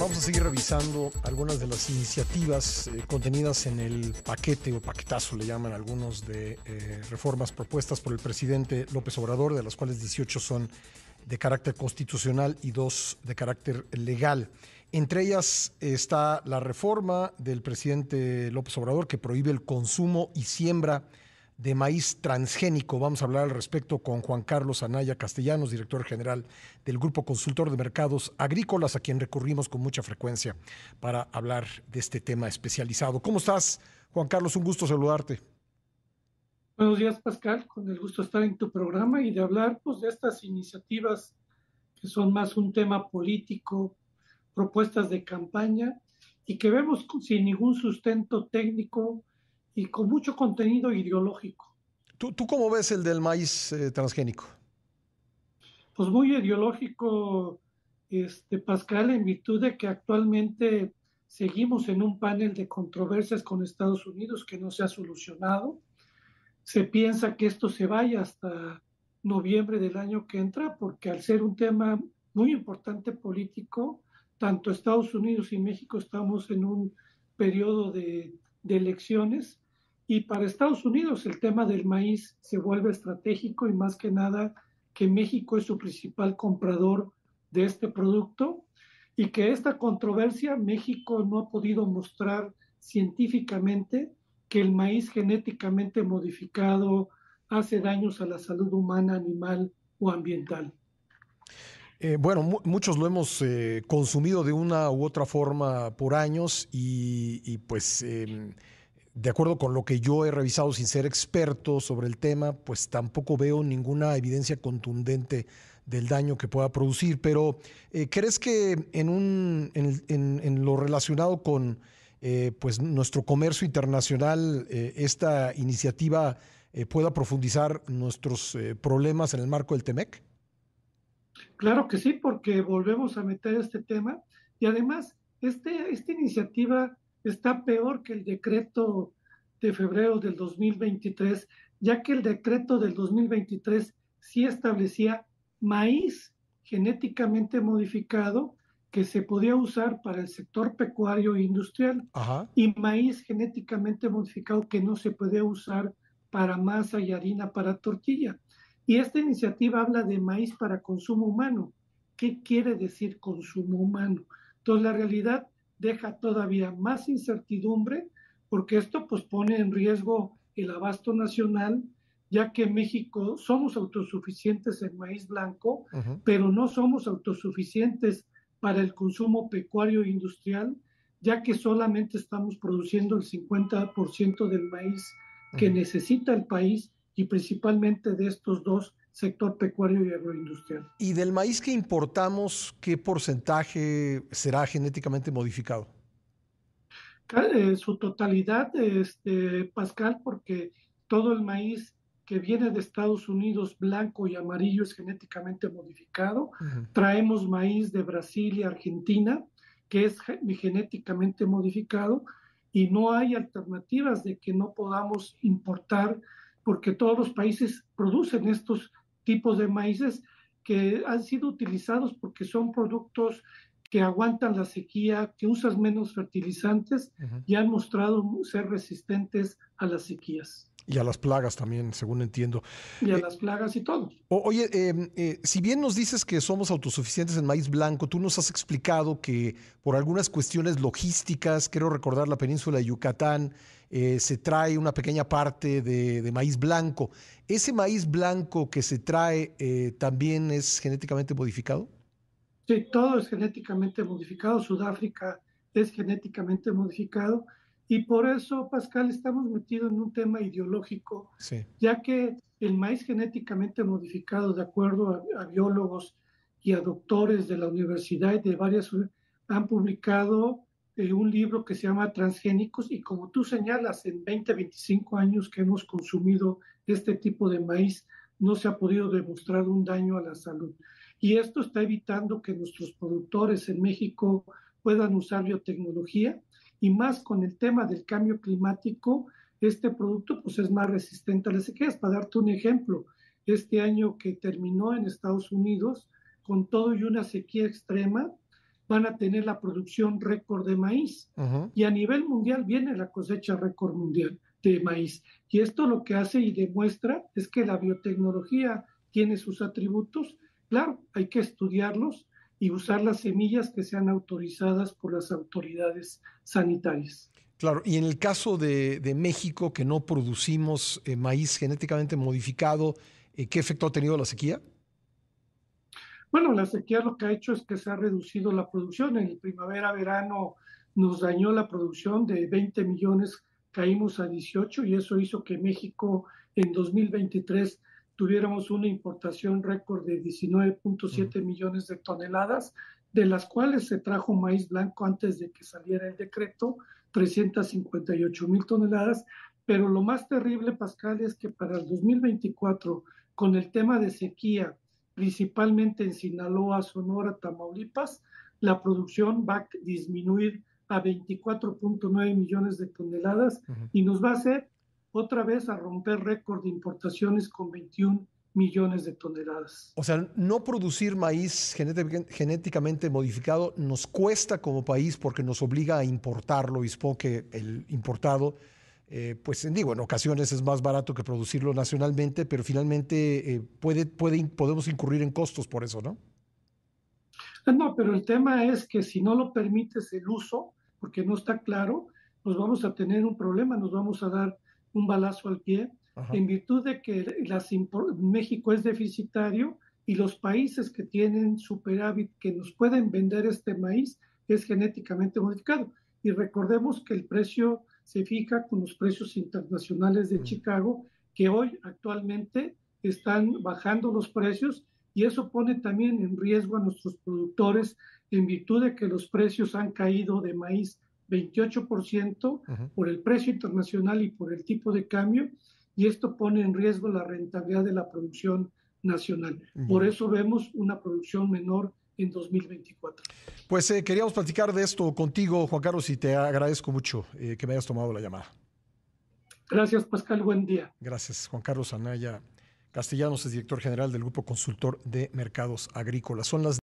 vamos a seguir revisando algunas de las iniciativas eh, contenidas en el paquete o paquetazo, le llaman algunos, de eh, reformas propuestas por el presidente López Obrador, de las cuales 18 son de carácter constitucional y dos de carácter legal. Entre ellas está la reforma del presidente López Obrador que prohíbe el consumo y siembra maíz transgénico. Vamos a hablar al respecto con Juan Carlos Anaya Castellanos, director general del Grupo Consultor de Mercados Agrícolas, a quien recurrimos con mucha frecuencia para hablar de este tema especializado. ¿Cómo estás, Juan Carlos? Un gusto saludarte. Buenos días, Pascal. Con el gusto de estar en tu programa y de hablar pues, de estas iniciativas que son más un tema político, propuestas de campaña y que vemos sin ningún sustento técnico y con mucho contenido ideológico. ¿Tú, tú cómo ves el del maíz eh, transgénico? Pues muy ideológico, este, Pascal, en virtud de que actualmente seguimos en un panel de controversias con Estados Unidos que no se ha solucionado. Se piensa que esto se vaya hasta noviembre del año que entra, porque al ser un tema muy importante político, tanto Estados Unidos y México estamos en un periodo de, de elecciones y para Estados Unidos el tema del maíz se vuelve estratégico y más que nada que México es su principal comprador de este producto y que esta controversia México no ha podido mostrar científicamente que el maíz genéticamente modificado hace daños a la salud humana, animal o ambiental. Eh, bueno, muchos lo hemos eh, consumido de una u otra forma por años y, y pues eh, de acuerdo con lo que yo he revisado sin ser experto sobre el tema, pues tampoco veo ninguna evidencia contundente del daño que pueda producir. Pero, eh, ¿crees que en, un, en, lo relacionado con eh, pues nuestro comercio internacional, eh, esta iniciativa pueda profundizar nuestros problemas en el marco del TEMEC? Claro que sí, porque volvemos a meter este tema y además este, esta iniciativa está peor que el decreto de febrero del 2023, ya que el decreto del 2023 sí establecía maíz genéticamente modificado que se podía usar para el sector pecuario e industrial y maíz genéticamente modificado que no se podía usar para masa y harina para tortilla. Y esta iniciativa habla de maíz para consumo humano. ¿Qué quiere decir consumo humano? Entonces la realidad deja todavía más incertidumbre porque esto pues pone en riesgo el abasto nacional, ya que en México somos autosuficientes en maíz blanco, pero no somos autosuficientes para el consumo pecuario e industrial, ya que solamente estamos produciendo el 50% del maíz que necesita el país y principalmente de estos dos, sector pecuario y agroindustrial. ¿Y del maíz que importamos, qué porcentaje será genéticamente modificado? Eh, su totalidad, este, Pascal, porque todo el maíz que viene de Estados Unidos blanco y amarillo es genéticamente modificado. Traemos maíz de Brasil y Argentina, que es genéticamente modificado, y no hay alternativas de que no podamos importar, porque todos los países producen estos tipos de maíces que han sido utilizados porque son productos que aguantan la sequía, que usan menos fertilizantes y han mostrado ser resistentes a las sequías. Y a las plagas también, según entiendo. Y a eh, las plagas y todo. oye, em, eh, si bien nos dices que somos autosuficientes en maíz blanco, tú nos has explicado que por algunas cuestiones logísticas, quiero recordar la península de Yucatán, eh, se trae una pequeña parte de, de, maíz blanco. ¿Ese maíz blanco que se trae también es genéticamente modificado? Sí, todo es genéticamente modificado. Sudáfrica es genéticamente modificado. Y por eso, Pascal, estamos metidos en un tema ideológico, ya que el maíz genéticamente modificado, de acuerdo a, biólogos y a doctores de la universidad y de varias, han publicado eh, un libro que se llama Transgénicos y como tú señalas, en 20, 25 años que hemos consumido este tipo de maíz, no se ha podido demostrar un daño a la salud. Y esto está evitando que nuestros productores en México puedan usar biotecnología y más con el tema del cambio climático, este producto pues es más resistente a las sequías. Para darte un ejemplo, este año que terminó en Estados Unidos con todo y una sequía extrema, van a tener la producción récord de maíz. Y a nivel mundial viene la cosecha récord mundial de maíz. Y esto lo que hace y demuestra es que la biotecnología tiene sus atributos. Claro, hay que estudiarlos y usar las semillas que sean autorizadas por las autoridades sanitarias. Claro, y en el caso de, México, que no producimos eh, maíz genéticamente modificado, eh, ¿qué efecto ha tenido la sequía? Bueno, la sequía lo que ha hecho es que se ha reducido la producción. En el primavera-verano nos dañó la producción de 20 millones, caímos a 18 y eso hizo que México en 2023 tuviéramos una importación récord de 19.7 millones de toneladas, de las cuales se trajo maíz blanco antes de que saliera el decreto, 358 mil toneladas. Pero lo más terrible, Pascal, es que para el 2024, con el tema de sequía, principalmente en Sinaloa, Sonora, Tamaulipas, la producción va a disminuir a 24.9 millones de toneladas y nos va a hacer otra vez a romper récord de importaciones con 21 millones de toneladas. O sea, no producir maíz genéticamente modificado nos cuesta como país porque nos obliga a importarlo y supongo que el importado, eh, pues digo, en ocasiones es más barato que producirlo nacionalmente, pero finalmente eh, puede, puede, podemos incurrir en costos por eso, ¿no? Ah, no, pero el tema es que si no lo permites el uso, porque no está claro, pues vamos a tener un problema, nos vamos a dar un balazo al pie, en virtud de que México es deficitario y los países que tienen superávit que nos pueden vender este maíz es genéticamente modificado. Y recordemos que el precio se fija con los precios internacionales de mm. Chicago, que hoy actualmente están bajando los precios y eso pone también en riesgo a nuestros productores en virtud de que los precios han caído de maíz 28% por el precio internacional y por el tipo de cambio, y esto pone en riesgo la rentabilidad de la producción nacional. Por eso vemos una producción menor en 2024. Pues eh, queríamos platicar de esto contigo, Juan Carlos, y te agradezco mucho eh, que me hayas tomado la llamada. Gracias, Pascal. Buen día. Gracias, Juan Carlos Anaya Castellanos, es director general del Grupo Consultor de Mercados Agrícolas. Son las